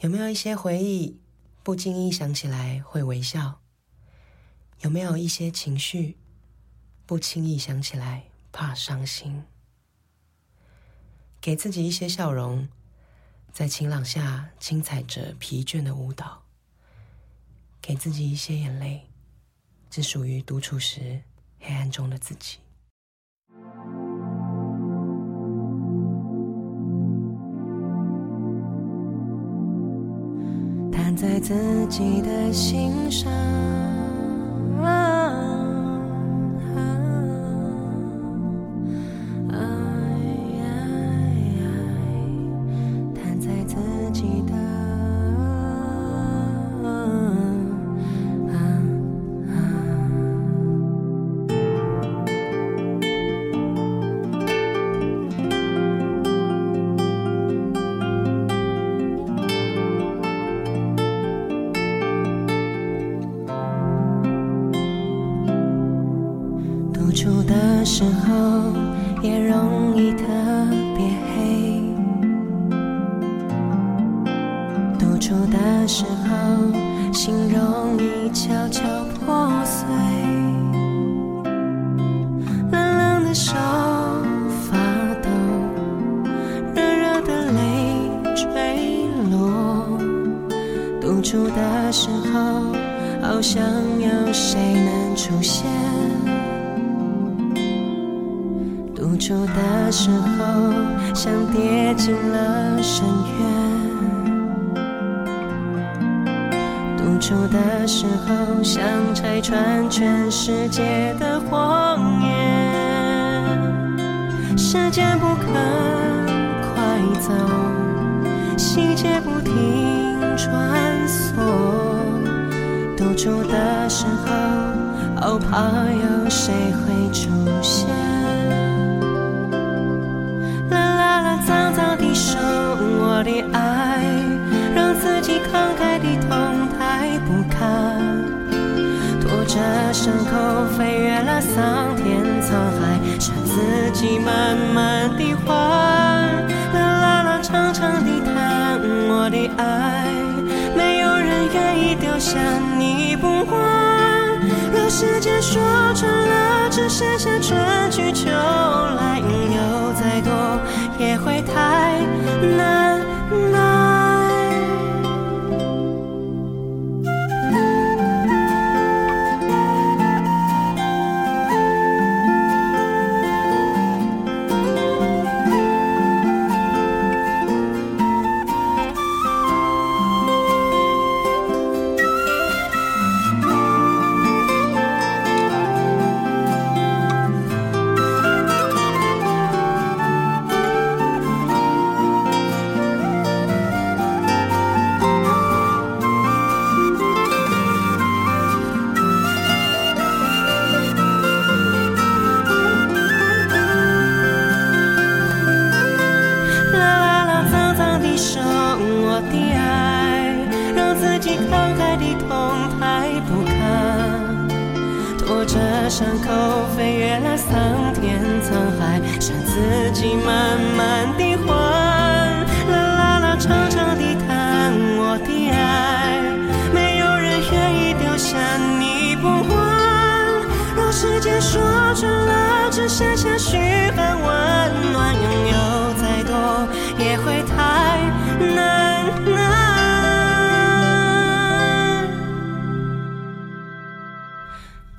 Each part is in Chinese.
有没有一些回忆，不经意想起来会微笑？有没有一些情绪，不轻易想起来怕伤心？给自己一些笑容，在晴朗下轻踩着疲倦的舞蹈。给自己一些眼泪，只属于独处时黑暗中的自己。在自己的心上。独处的时候，想拆穿全世界的谎言。时间不肯快走，细节不停穿梭。独处的时候，好怕有谁会出现。着伤口飞越了桑田沧海，是自己慢慢的还。啦啦啦，长长地叹我的爱，没有人愿意丢下你不管。若时间说穿了，只剩下伤口飞越了桑田沧海，剩自己慢慢的还。啦啦啦，长长的叹我的爱，没有人愿意丢下你不还。让时间说穿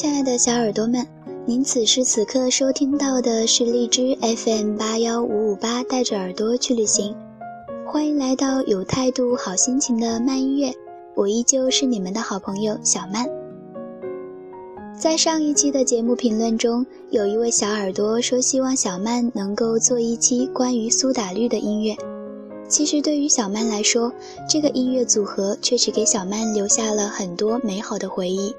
亲爱的小耳朵们，您此时此刻收听到的是荔枝 FM 八幺五五八，带着耳朵去旅行。欢迎来到有态度、好心情的慢音乐，我依旧是你们的好朋友小曼。在上一期的节目评论中，有一位小耳朵说希望小曼能够做一期关于苏打绿的音乐。其实对于小曼来说，这个音乐组合确实给小曼留下了很多美好的回忆。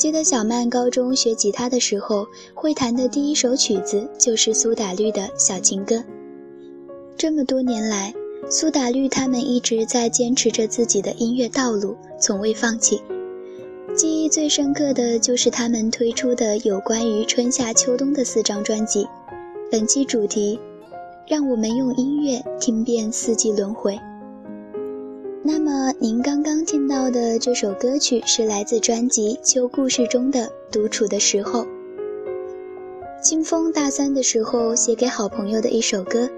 记得小曼高中学吉他的时候，会弹的第一首曲子就是苏打绿的小情歌。这么多年来，苏打绿他们一直在坚持着自己的音乐道路，从未放弃。记忆最深刻的就是他们推出的有关于春夏秋冬的四张专辑。本期主题。让我们用音乐听遍四季轮回。那么，您刚刚听到的这首歌曲是来自专辑《旧故事》中的《独处的时候》。清风大三的时候写给好朋友的一首歌。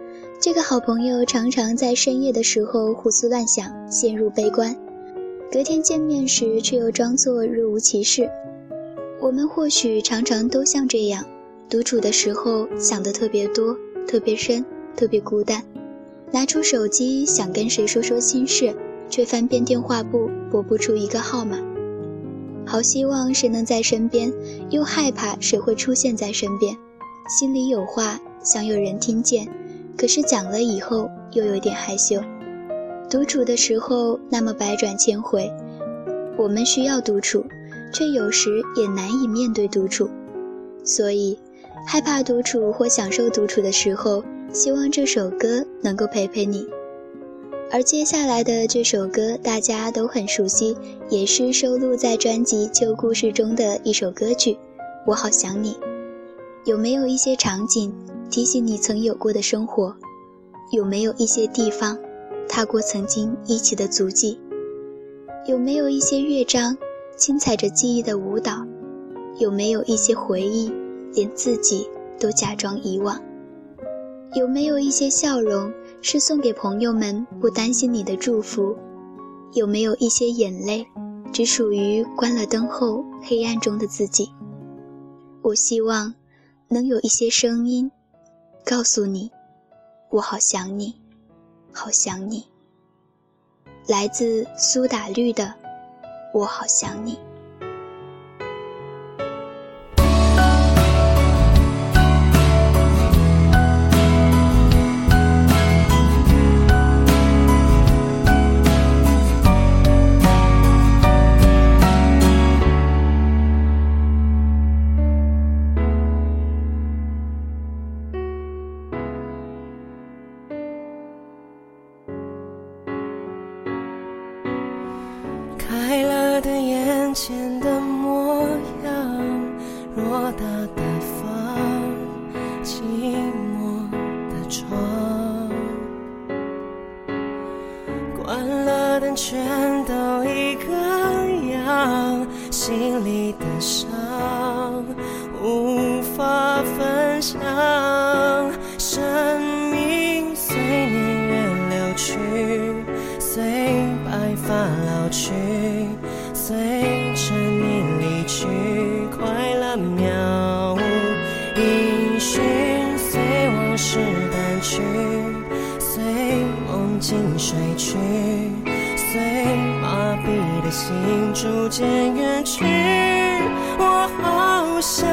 这个好朋友常常在深夜的时候胡思乱想，陷入悲观。隔天见面时，却又装作若无其事。我们或许常常都像这样，独处的时候想的特别多，特别深。特别孤单，拿出手机想跟谁说说心事，却翻遍电话簿拨不出一个号码。好希望谁能在身边，又害怕谁会出现在身边。心里有话想有人听见，可是讲了以后又有点害羞。独处的时候那么百转千回，我们需要独处，却有时也难以面对独处，所以害怕独处或享受独处的时候。希望这首歌能够陪陪你，而接下来的这首歌大家都很熟悉，也是收录在专辑《旧故事》中的一首歌曲。我好想你，有没有一些场景提醒你曾有过的生活？有没有一些地方踏过曾经一起的足迹？有没有一些乐章轻踩着记忆的舞蹈？有没有一些回忆连自己都假装遗忘？有没有一些笑容是送给朋友们不担心你的祝福？有没有一些眼泪只属于关了灯后黑暗中的自己？我希望能有一些声音告诉你，我好想你，好想你。来自苏打绿的《我好想你》。好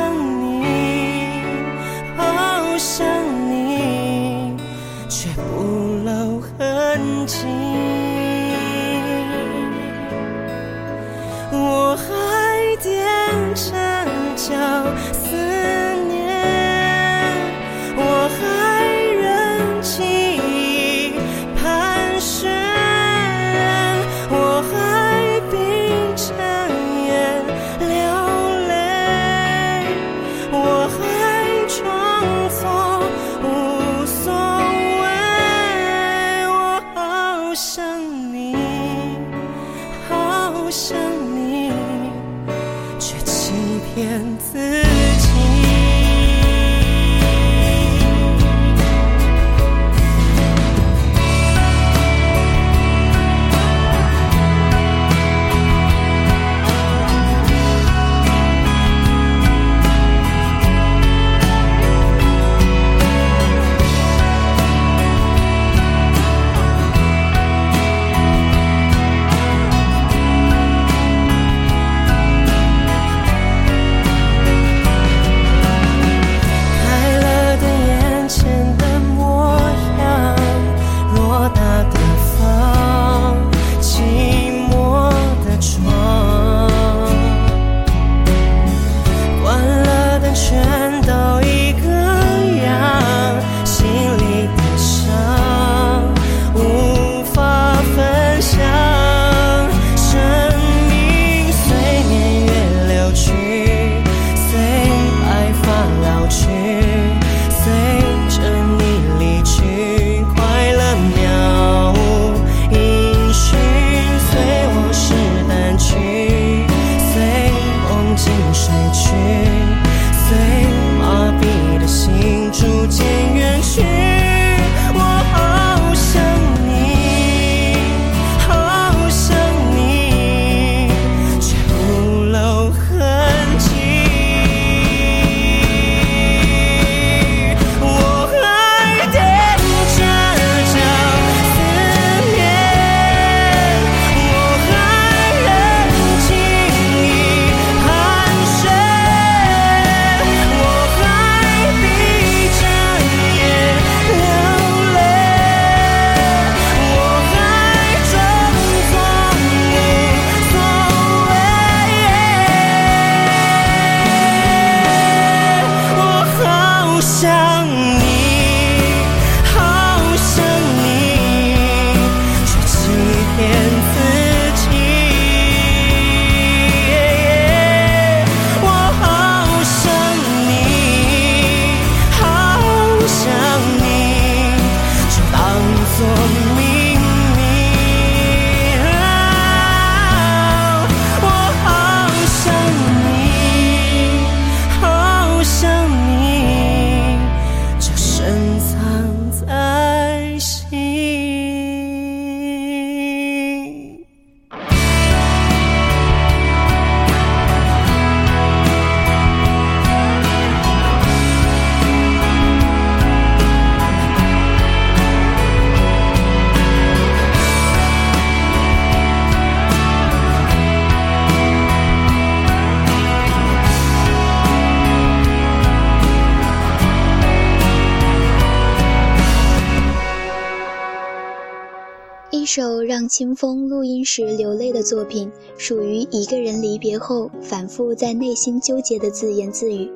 清风录音时流泪的作品，属于一个人离别后反复在内心纠结的自言自语。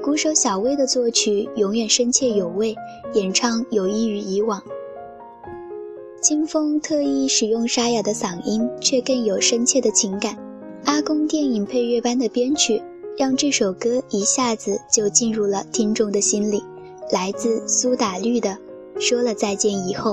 鼓手小魏的作曲永远深切有味，演唱有益于以往。清风特意使用沙哑的嗓音，却更有深切的情感。阿公电影配乐般的编曲，让这首歌一下子就进入了听众的心里。来自苏打绿的《说了再见以后》。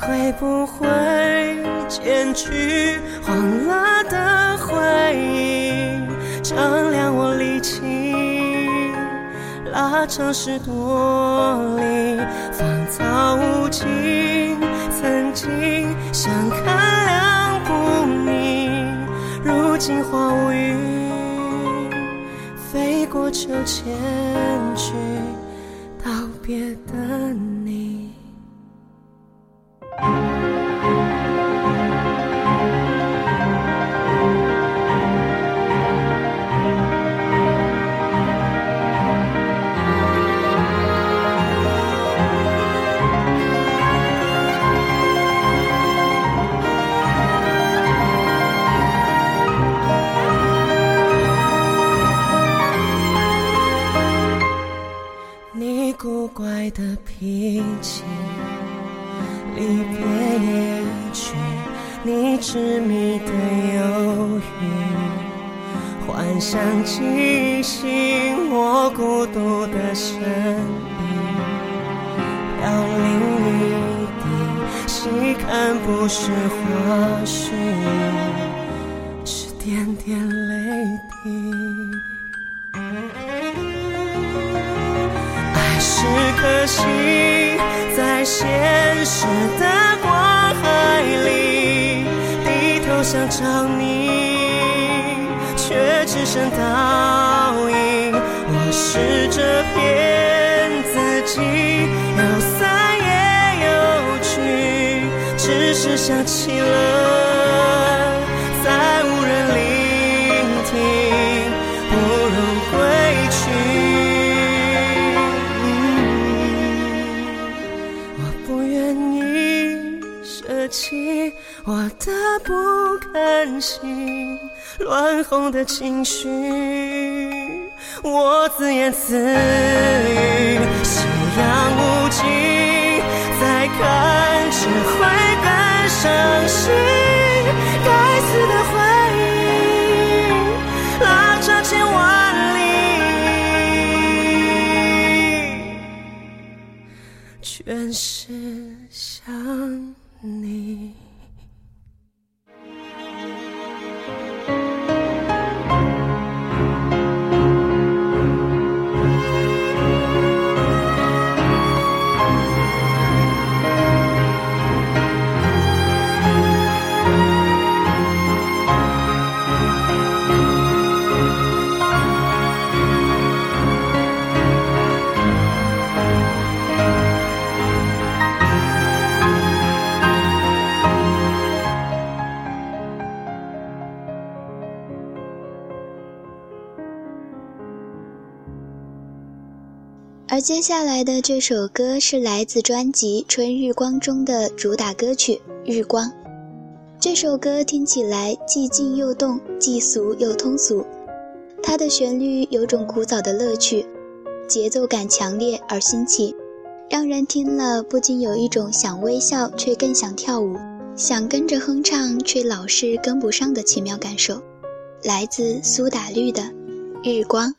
会不会剪去黄了的回忆，丈量我力气，拉长十多里，芳草无尽。曾经相看两不腻，如今花无语，飞过秋千去道别的。你痴迷的忧郁，幻想惊醒我孤独的身影，飘零一地，细看不是花絮，是点点想找你，却只剩倒影。我试着骗自己，有散也有聚，只是想起了，再无人聆听，不如归去。我不愿意舍弃我的不甘心，乱哄的情绪，我自言自语，夕阳无尽，再看只会更伤心。该死的回忆，拉长千万里，全是想。你。接下来的这首歌是来自专辑《春日光》中的主打歌曲《日光》。这首歌听起来既静又动，既俗又通俗。它的旋律有种古早的乐趣，节奏感强烈而新奇，让人听了不禁有一种想微笑却更想跳舞、想跟着哼唱却老是跟不上的奇妙感受。来自苏打绿的《日光》。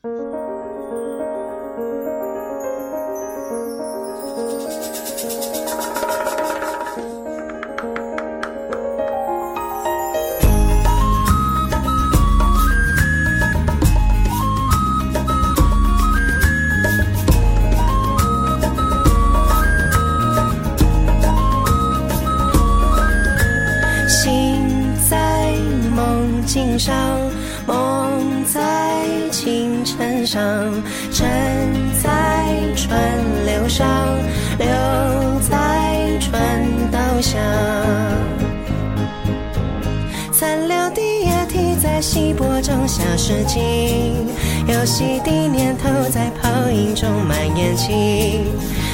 中消失尽，游戏的念头在泡影中蔓延起。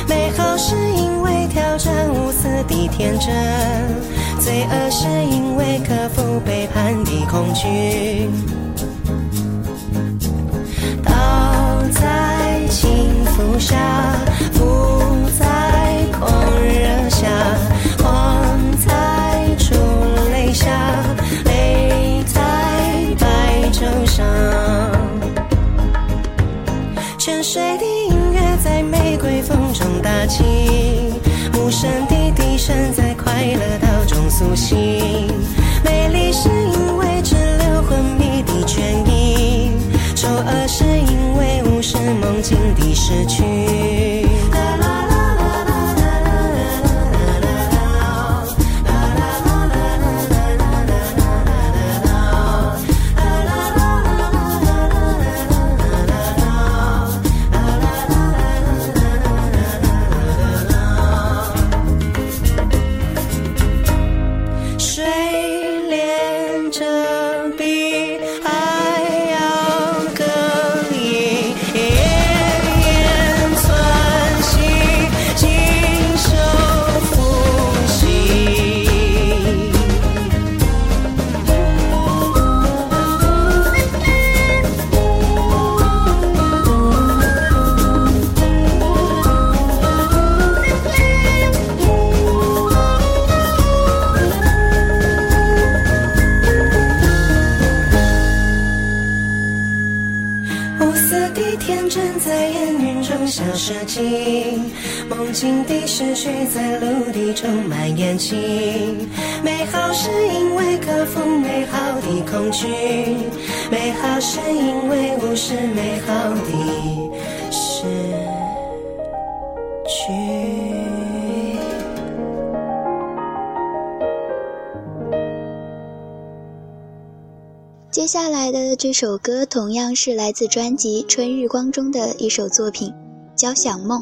美好是因为挑战无私的天真，罪恶是因为克服背叛的恐惧。倒在轻浮下，浮在狂热下，受伤。泉水的音乐在玫瑰风中打起，无声的笛声在快乐岛中苏醒。美丽是因为滞留昏迷的倦意，丑恶是因为。无视梦境的失去。首歌同样是来自专辑《春日光》中的一首作品《交响梦》。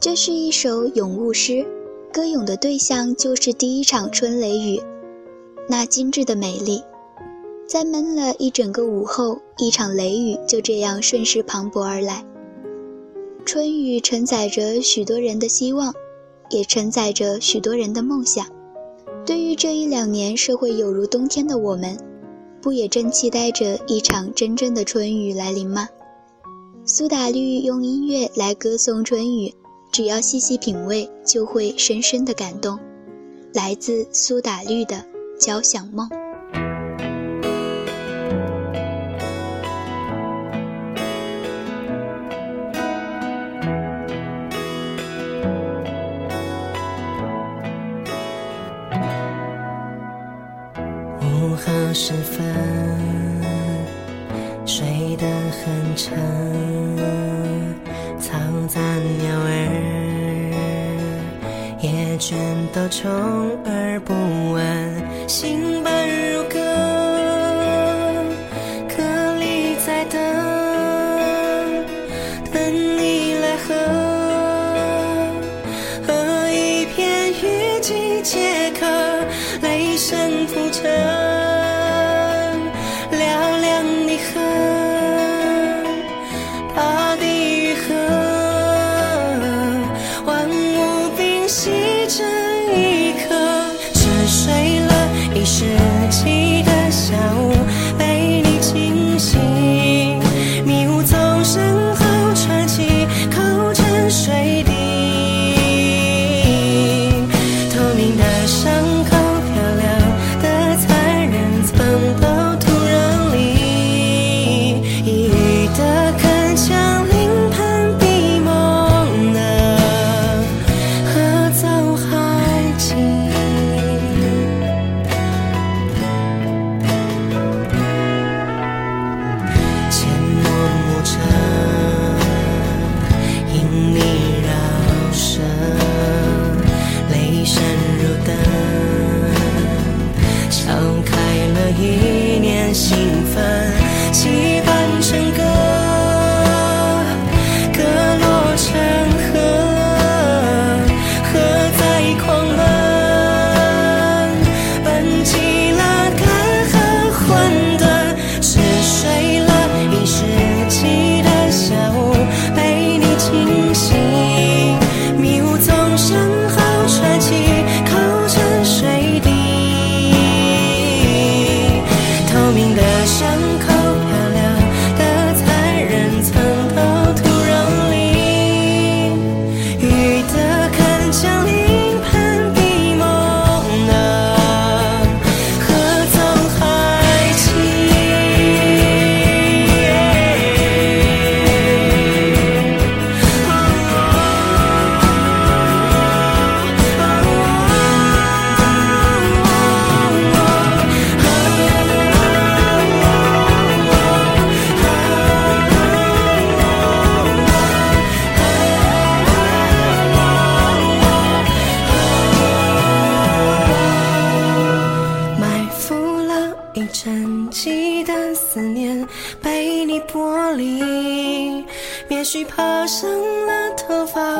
这是一首咏物诗，歌咏的对象就是第一场春雷雨，那精致的美丽。在闷了一整个午后，一场雷雨就这样顺势磅礴而来。春雨承载着许多人的希望，也承载着许多人的梦想。对于这一两年社会有如冬天的我们，不也正期待着一场真正的春雨来临吗？苏打绿用音乐来歌颂春雨。只要细细品味，就会深深的感动。来自苏打绿的《交响梦》。时分，睡得很沉。嘈杂鸟儿，也全都充耳不闻，心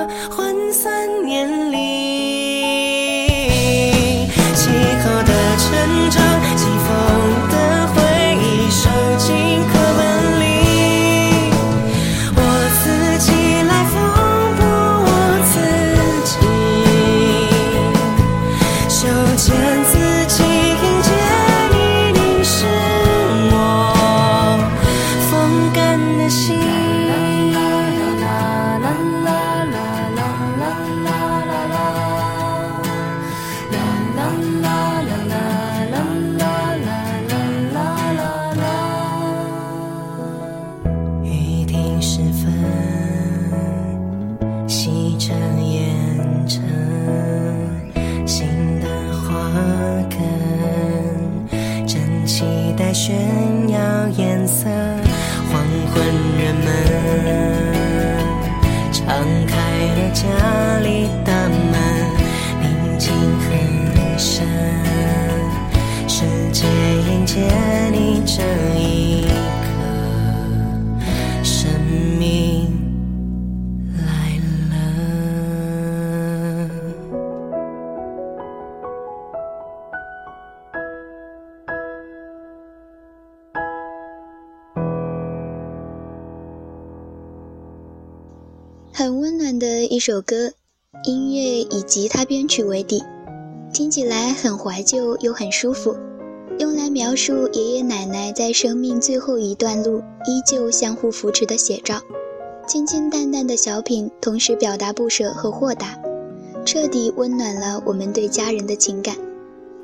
我。首歌，音乐以吉他编曲为底，听起来很怀旧又很舒服，用来描述爷爷奶奶在生命最后一段路依旧相互扶持的写照。清清淡淡的小品，同时表达不舍和豁达，彻底温暖了我们对家人的情感。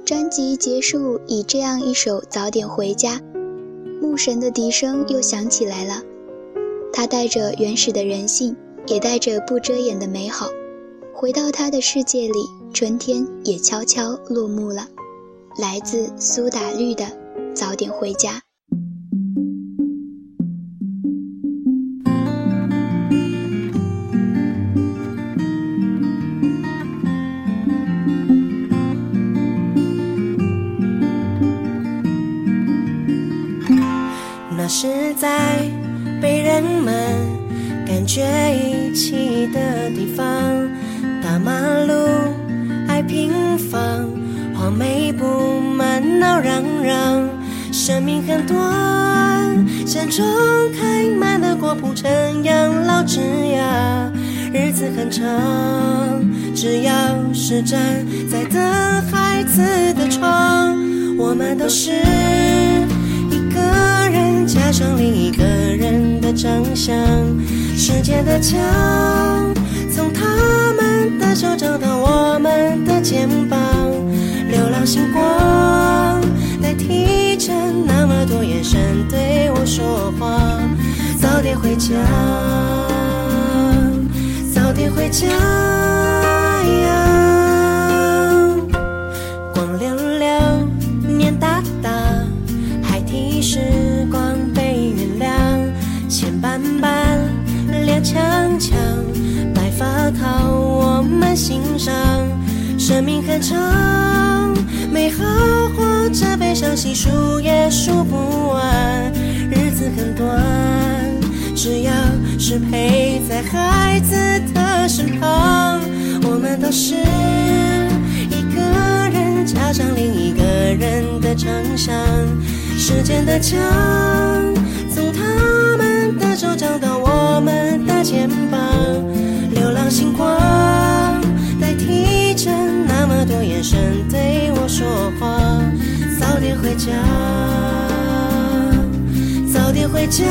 专辑结束以这样一首《早点回家》，牧神的笛声又响起来了，它带着原始的人性。也带着不遮掩的美好，回到他的世界里，春天也悄悄落幕了。来自苏打绿的《早点回家》。方，大马路爱平房，黄梅布满闹嚷嚷。生命很短，山中开满了果铺成养老枝桠。日子很长，只要是站在等孩子的窗，我们都是一个人加上另一个人的长相。时间的墙，从他们的手掌到我们的肩膀，流浪星光代替着那么多眼神对我说话。早点回家，早点回家！我们欣赏。生命很长，美好或者悲伤，细数也数不完。日子很短，只要是陪在孩子的身旁，我们都是一个人加上另一个人的长相。时间的墙，从他们的手掌到我们的肩膀，流浪星光声对我说话。早点回家，早点回家呀！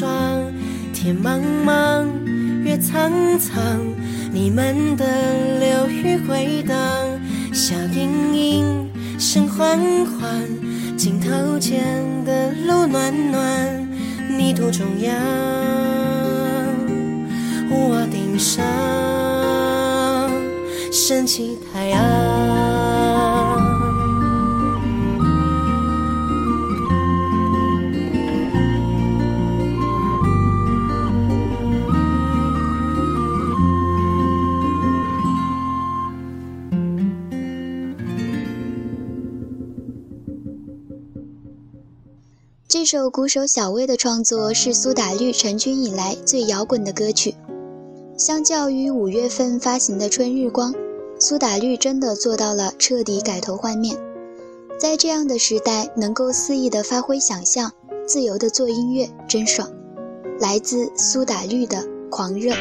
霜。天茫茫，月苍苍，你们的流语回荡，笑盈盈，声缓缓，镜头前的路暖暖，泥土中央，屋顶上升起太阳。这首鼓手小薇的创作是苏打绿成军以来最摇滚的歌曲。相较于五月份发行的《春日光》，苏打绿真的做到了彻底改头换面。在这样的时代，能够肆意的发挥想象，自由的做音乐，真爽。来自苏打绿的《狂热》。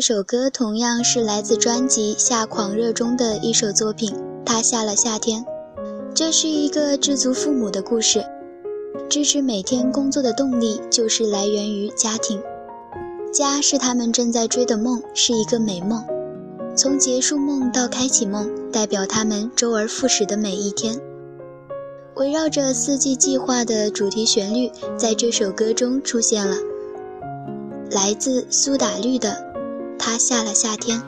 这首歌同样是来自专辑《夏狂热》中的一首作品，《他下了夏天。这是一个知足父母的故事。支持每天工作的动力就是来源于家庭，家是他们正在追的梦，是一个美梦。从结束梦到开启梦，代表他们周而复始的每一天。围绕着四季计划的主题旋律，在这首歌中出现了，来自苏打绿的《他下了夏天》。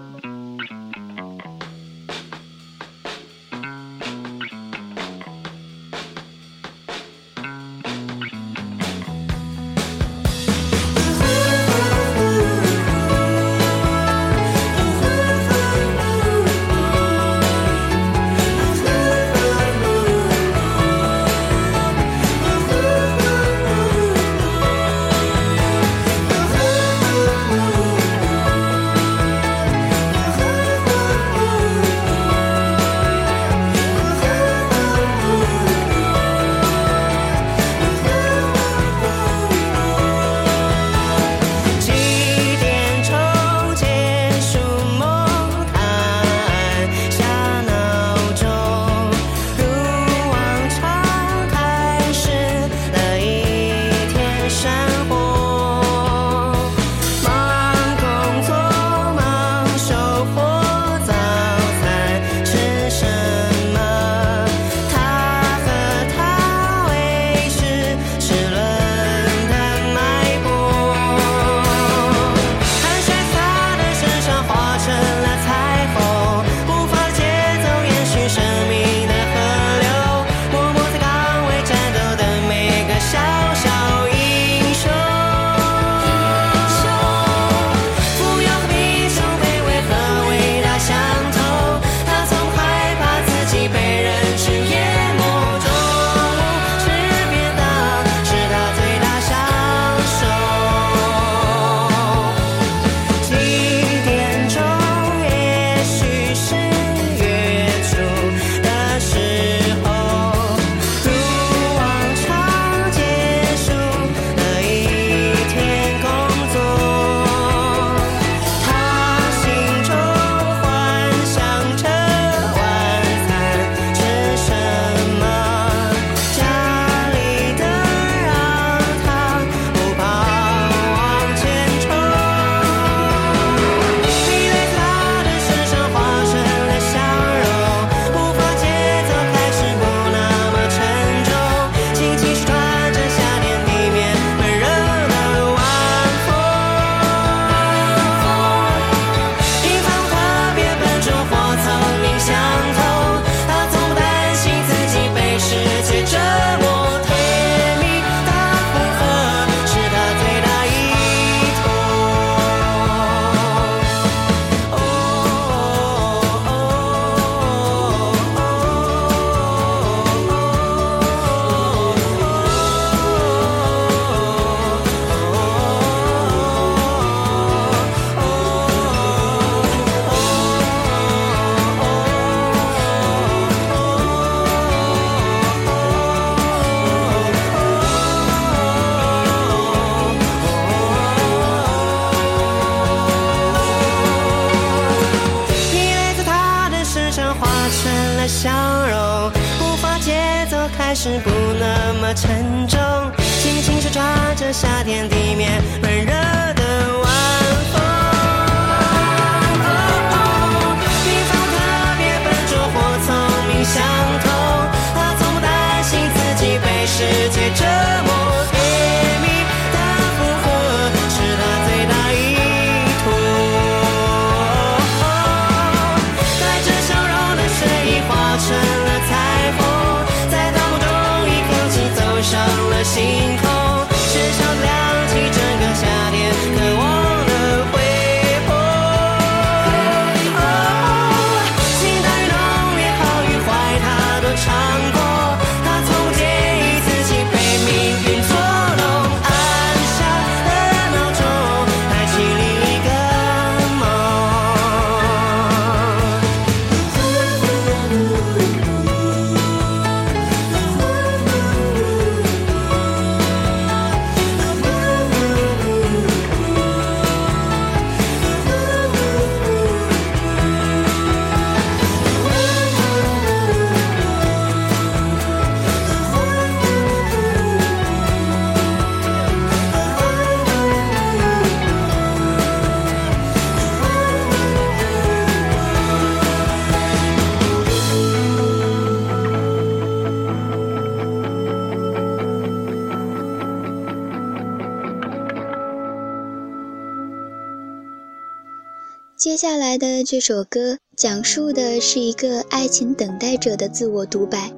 来的这首歌讲述的是一个爱情等待者的自我独白，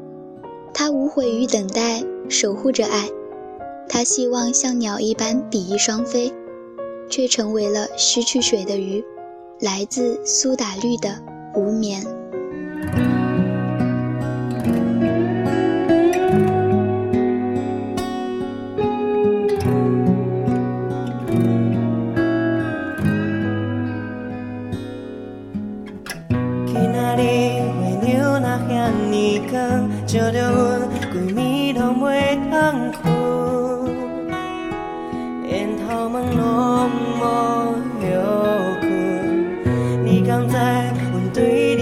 他无悔于等待，守护着爱，他希望像鸟一般比翼双飞，却成为了失去水的鱼。来自苏打绿的无眠。me.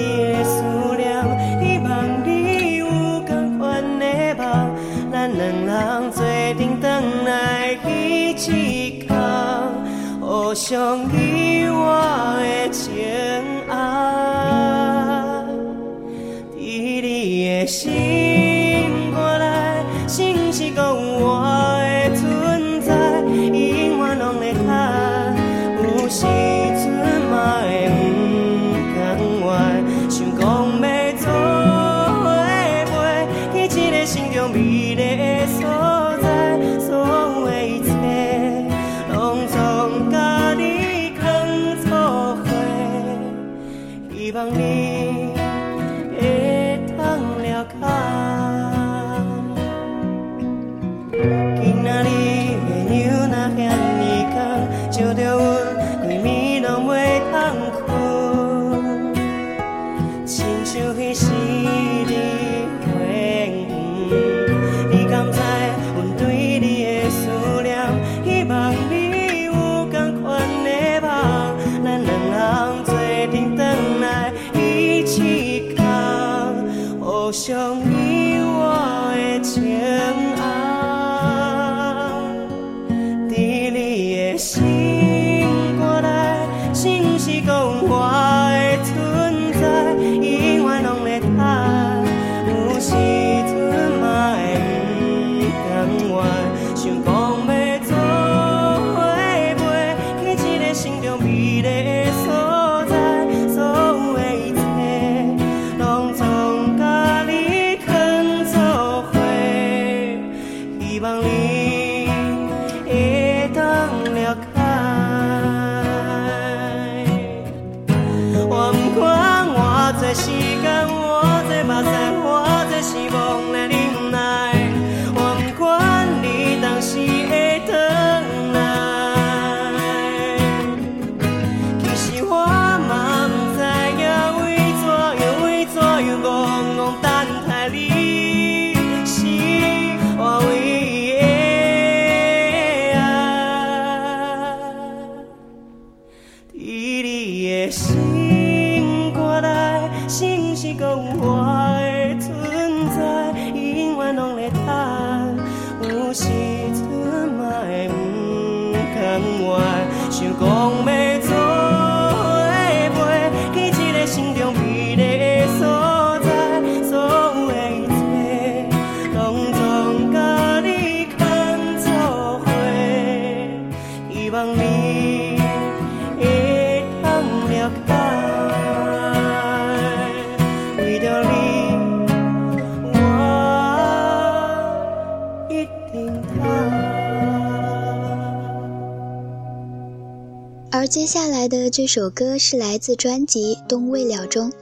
来的这首歌是来自专辑《冬未了》中。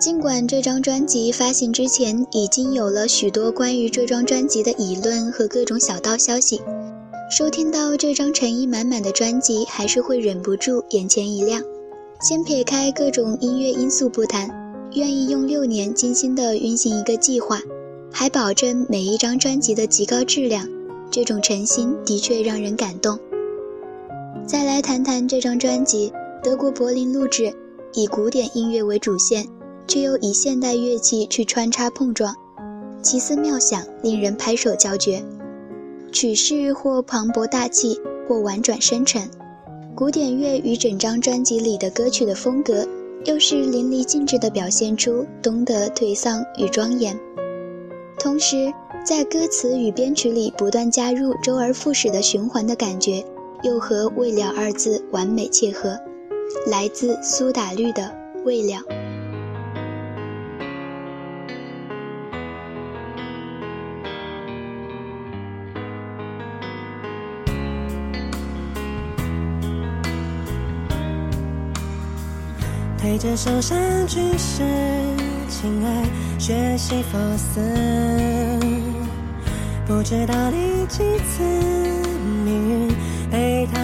尽管这张专辑发行之前已经有了许多关于这张专辑的议论和各种小道消息，收听到这张诚意满满的专辑，还是会忍不住眼前一亮。先撇开各种音乐因素不谈，愿意用六年精心的运行一个计划，还保证每一张专辑的极高质量，这种诚心的确让人感动。再来谈谈这张专辑，德国柏林录制，以古典音乐为主线，却又以现代乐器去穿插碰撞，奇思妙想，令人拍手叫绝。曲式或磅礴大气，或婉转深沉，古典乐与整张专辑里的歌曲的风格，又是淋漓尽致地表现出东德颓丧与庄严。同时，在歌词与编曲里不断加入周而复始的循环的感觉。又和未了二字完美契合来自苏打绿的未了。推着手上举世亲爱学习佛斯不知道第几次命运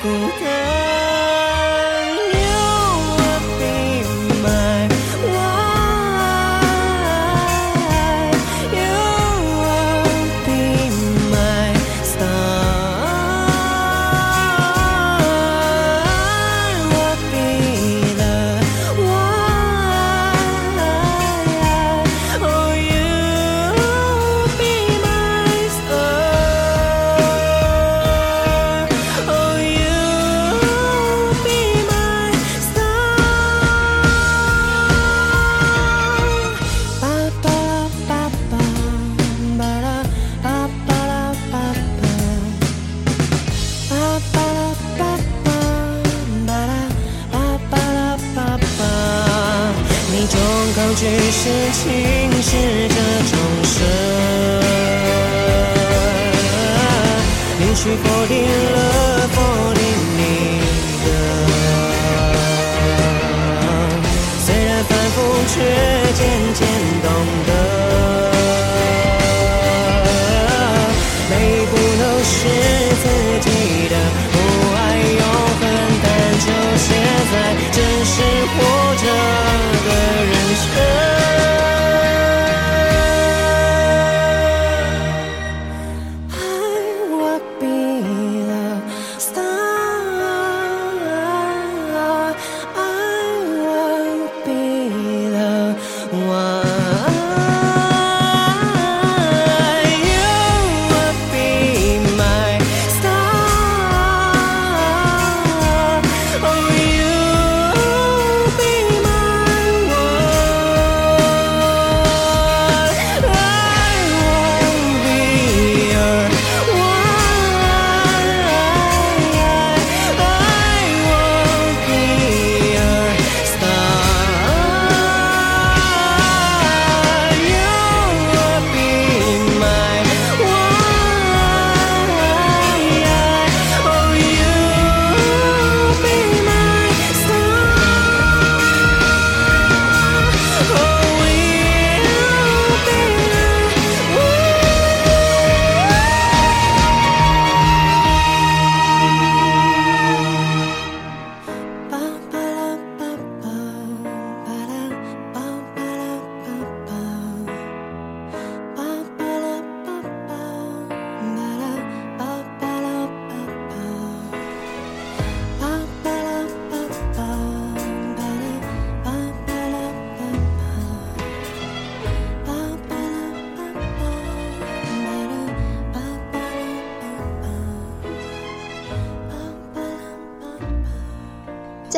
Okay.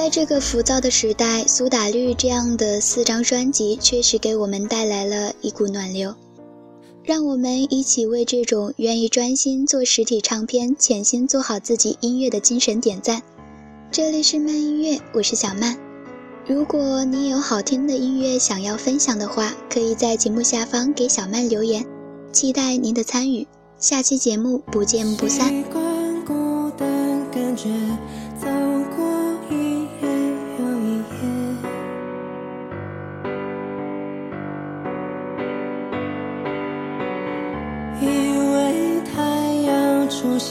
在这个浮躁的时代苏打绿这样的四张专辑确实给我们带来了一股暖流。让我们一起为这种愿意专心做实体唱片潜心做好自己音乐的精神点赞。这里是慢音乐我是小曼。如果你有好听的音乐想要分享的话可以在节目下方给小曼留言期待您的参与。下期节目不见不散。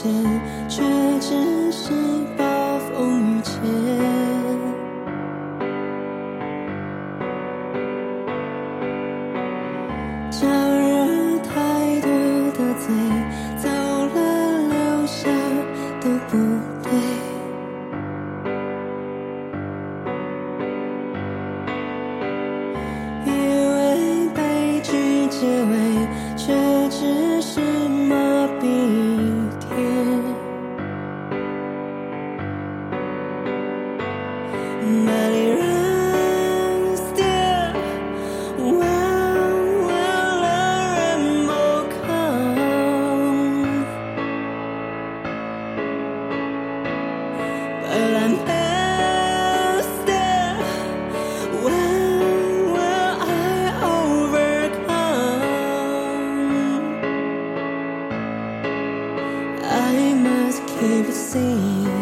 只 see.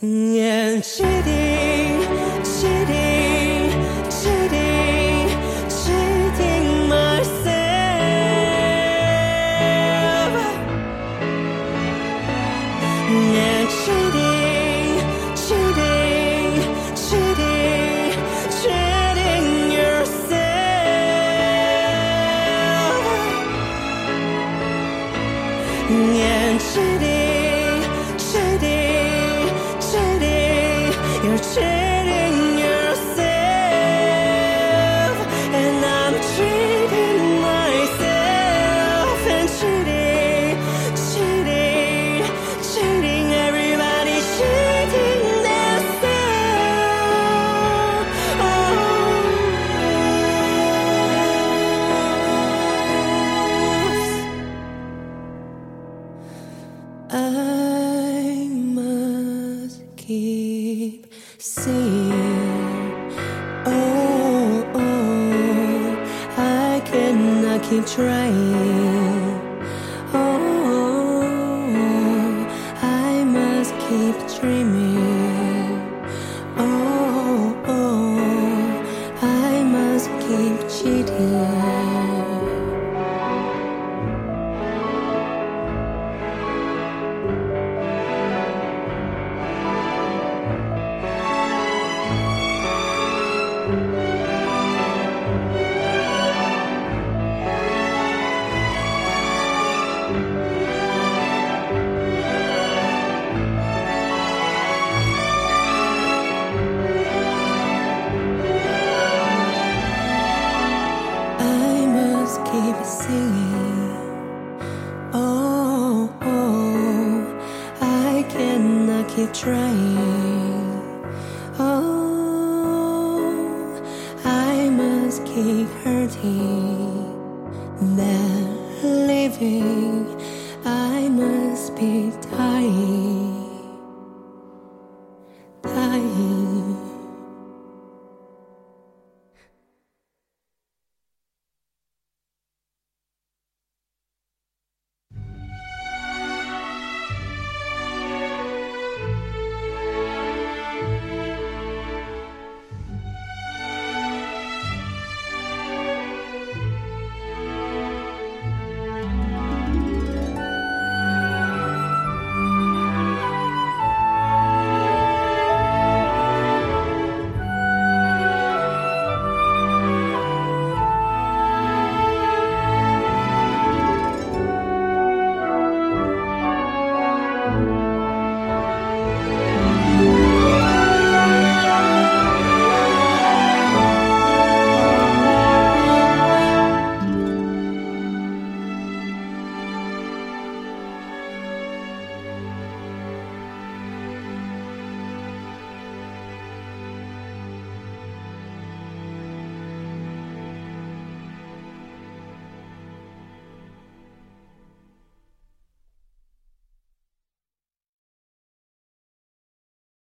眼睛。